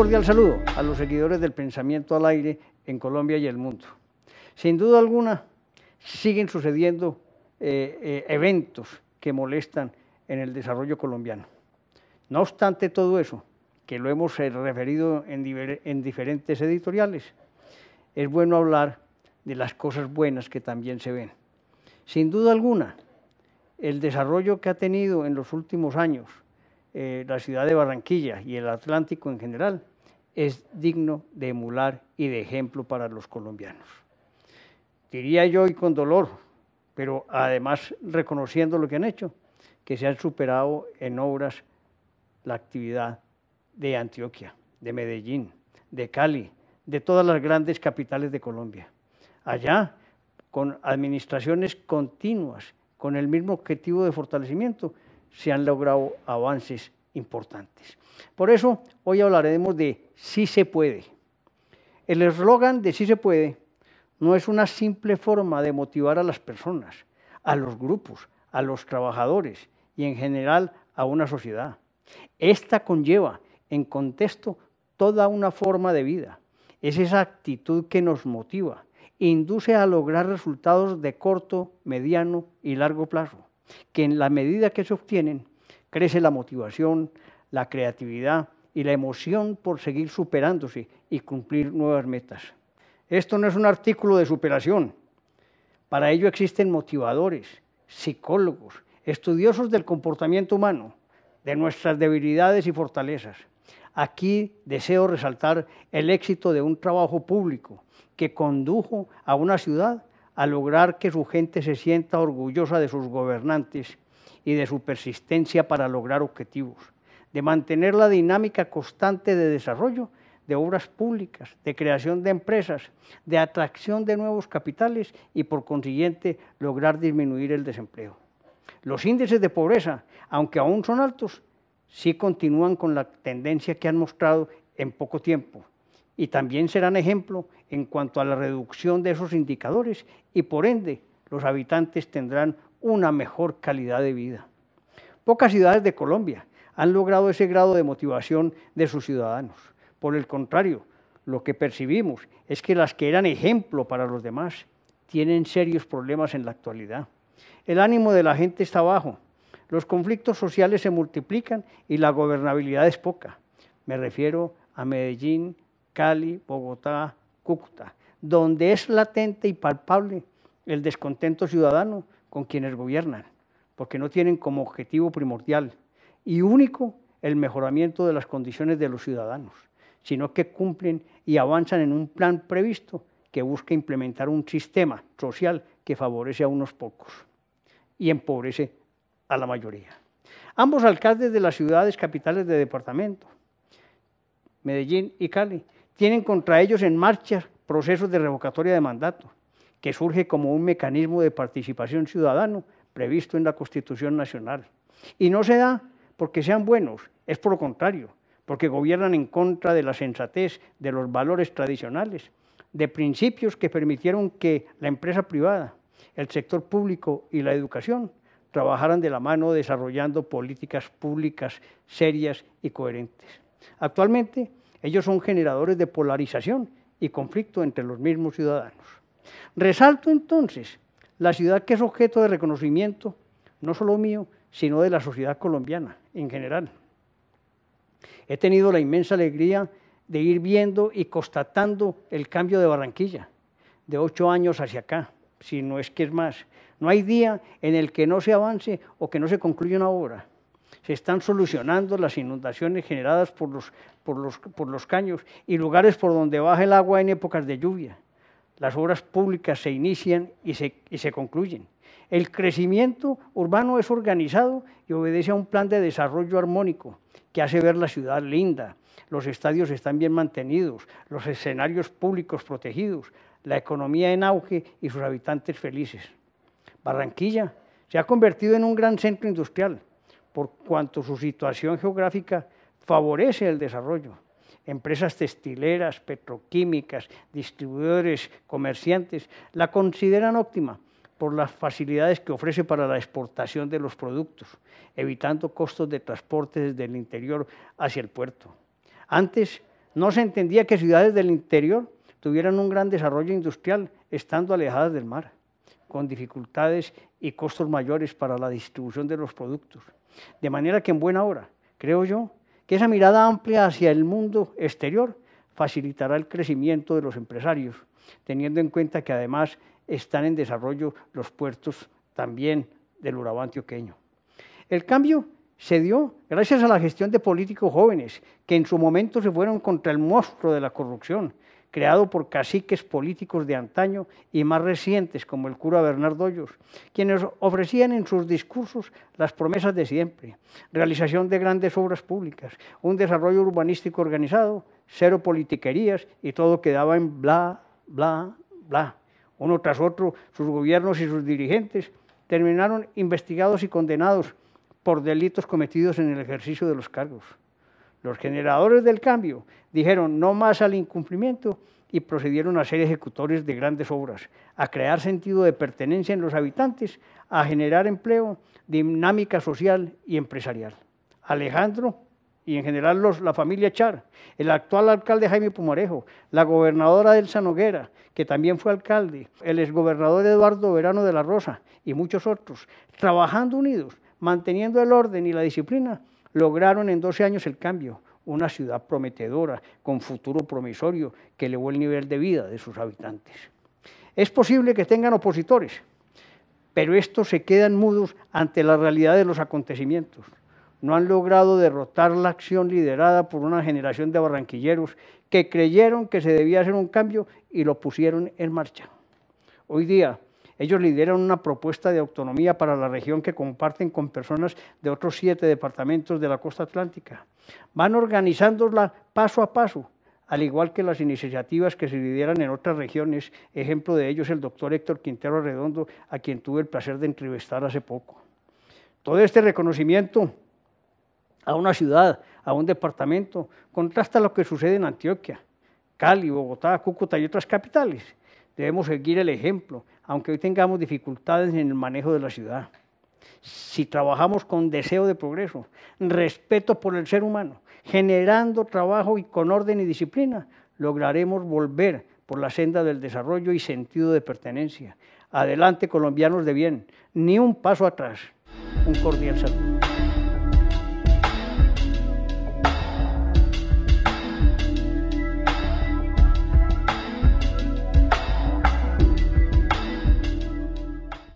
cordial saludo a los seguidores del pensamiento al aire en Colombia y el mundo. Sin duda alguna, siguen sucediendo eh, eh, eventos que molestan en el desarrollo colombiano. No obstante todo eso, que lo hemos eh, referido en, en diferentes editoriales, es bueno hablar de las cosas buenas que también se ven. Sin duda alguna, el desarrollo que ha tenido en los últimos años eh, la ciudad de Barranquilla y el Atlántico en general es digno de emular y de ejemplo para los colombianos. Diría yo y con dolor, pero además reconociendo lo que han hecho, que se han superado en obras la actividad de Antioquia, de Medellín, de Cali, de todas las grandes capitales de Colombia. Allá, con administraciones continuas, con el mismo objetivo de fortalecimiento, se han logrado avances importantes. Por eso, hoy hablaremos de sí se puede. El eslogan de sí se puede no es una simple forma de motivar a las personas, a los grupos, a los trabajadores y en general a una sociedad. Esta conlleva en contexto toda una forma de vida. Es esa actitud que nos motiva, induce a lograr resultados de corto, mediano y largo plazo, que en la medida que se obtienen, crece la motivación, la creatividad y la emoción por seguir superándose y cumplir nuevas metas. Esto no es un artículo de superación. Para ello existen motivadores, psicólogos, estudiosos del comportamiento humano, de nuestras debilidades y fortalezas. Aquí deseo resaltar el éxito de un trabajo público que condujo a una ciudad a lograr que su gente se sienta orgullosa de sus gobernantes y de su persistencia para lograr objetivos, de mantener la dinámica constante de desarrollo de obras públicas, de creación de empresas, de atracción de nuevos capitales y por consiguiente lograr disminuir el desempleo. Los índices de pobreza, aunque aún son altos, sí continúan con la tendencia que han mostrado en poco tiempo y también serán ejemplo en cuanto a la reducción de esos indicadores y por ende los habitantes tendrán una mejor calidad de vida. Pocas ciudades de Colombia han logrado ese grado de motivación de sus ciudadanos. Por el contrario, lo que percibimos es que las que eran ejemplo para los demás tienen serios problemas en la actualidad. El ánimo de la gente está bajo, los conflictos sociales se multiplican y la gobernabilidad es poca. Me refiero a Medellín, Cali, Bogotá, Cúcuta, donde es latente y palpable el descontento ciudadano con quienes gobiernan, porque no tienen como objetivo primordial y único el mejoramiento de las condiciones de los ciudadanos, sino que cumplen y avanzan en un plan previsto que busca implementar un sistema social que favorece a unos pocos y empobrece a la mayoría. Ambos alcaldes de las ciudades capitales de departamento, Medellín y Cali, tienen contra ellos en marcha procesos de revocatoria de mandato, que surge como un mecanismo de participación ciudadano previsto en la Constitución Nacional. Y no se da porque sean buenos, es por lo contrario, porque gobiernan en contra de la sensatez, de los valores tradicionales, de principios que permitieron que la empresa privada, el sector público y la educación trabajaran de la mano desarrollando políticas públicas serias y coherentes. Actualmente, ellos son generadores de polarización y conflicto entre los mismos ciudadanos. Resalto entonces la ciudad que es objeto de reconocimiento, no solo mío, sino de la sociedad colombiana en general. He tenido la inmensa alegría de ir viendo y constatando el cambio de Barranquilla, de ocho años hacia acá, si no es que es más. No hay día en el que no se avance o que no se concluya una obra se están solucionando las inundaciones generadas por los, por los, por los caños y lugares por donde baja el agua en épocas de lluvia. Las obras públicas se inician y se, y se concluyen. El crecimiento urbano es organizado y obedece a un plan de desarrollo armónico que hace ver la ciudad linda. Los estadios están bien mantenidos, los escenarios públicos protegidos, la economía en auge y sus habitantes felices. Barranquilla se ha convertido en un gran centro industrial por cuanto su situación geográfica favorece el desarrollo. Empresas textileras, petroquímicas, distribuidores, comerciantes la consideran óptima por las facilidades que ofrece para la exportación de los productos, evitando costos de transporte desde el interior hacia el puerto. Antes No se entendía que ciudades del interior tuvieran un gran desarrollo industrial estando alejadas del mar, con dificultades y costos mayores para la distribución de los productos. De manera que en buena hora, creo yo, que esa mirada amplia hacia el mundo exterior facilitará el crecimiento de los empresarios, teniendo en cuenta que además están en desarrollo los puertos también del Urabá antioqueño. El cambio se dio gracias a la gestión de políticos jóvenes que en su momento se fueron contra el monstruo de la corrupción, creado por caciques políticos de antaño y más recientes como el cura Bernardo Hoyos, quienes ofrecían en sus discursos las promesas de siempre, realización de grandes obras públicas, un desarrollo urbanístico organizado, cero politiquerías y todo quedaba en bla, bla, bla. Uno tras otro, sus gobiernos y sus dirigentes terminaron investigados y condenados por delitos cometidos en el ejercicio de los cargos. Los generadores del cambio dijeron no más al incumplimiento y procedieron a ser ejecutores de grandes obras, a crear sentido de pertenencia en los habitantes, a generar empleo, dinámica social y empresarial. Alejandro y en general los, la familia Char, el actual alcalde Jaime Pumarejo, la gobernadora Elsa Noguera, que también fue alcalde, el exgobernador Eduardo Verano de la Rosa y muchos otros, trabajando unidos, manteniendo el orden y la disciplina, lograron en 12 años el cambio, una ciudad prometedora, con futuro promisorio, que elevó el nivel de vida de sus habitantes. Es posible que tengan opositores, pero estos se quedan mudos ante la realidad de los acontecimientos. No han logrado derrotar la acción liderada por una generación de barranquilleros que creyeron que se debía hacer un cambio y lo pusieron en marcha. Hoy día, ellos lideran una propuesta de autonomía para la región que comparten con personas de otros siete departamentos de la costa atlántica. Van organizándola paso a paso, al igual que las iniciativas que se lideran en otras regiones. Ejemplo de ellos el doctor Héctor Quintero Redondo, a quien tuve el placer de entrevistar hace poco. Todo este reconocimiento a una ciudad, a un departamento, contrasta lo que sucede en Antioquia, Cali, Bogotá, Cúcuta y otras capitales. Debemos seguir el ejemplo, aunque hoy tengamos dificultades en el manejo de la ciudad. Si trabajamos con deseo de progreso, respeto por el ser humano, generando trabajo y con orden y disciplina, lograremos volver por la senda del desarrollo y sentido de pertenencia. Adelante, colombianos de bien, ni un paso atrás. Un cordial saludo.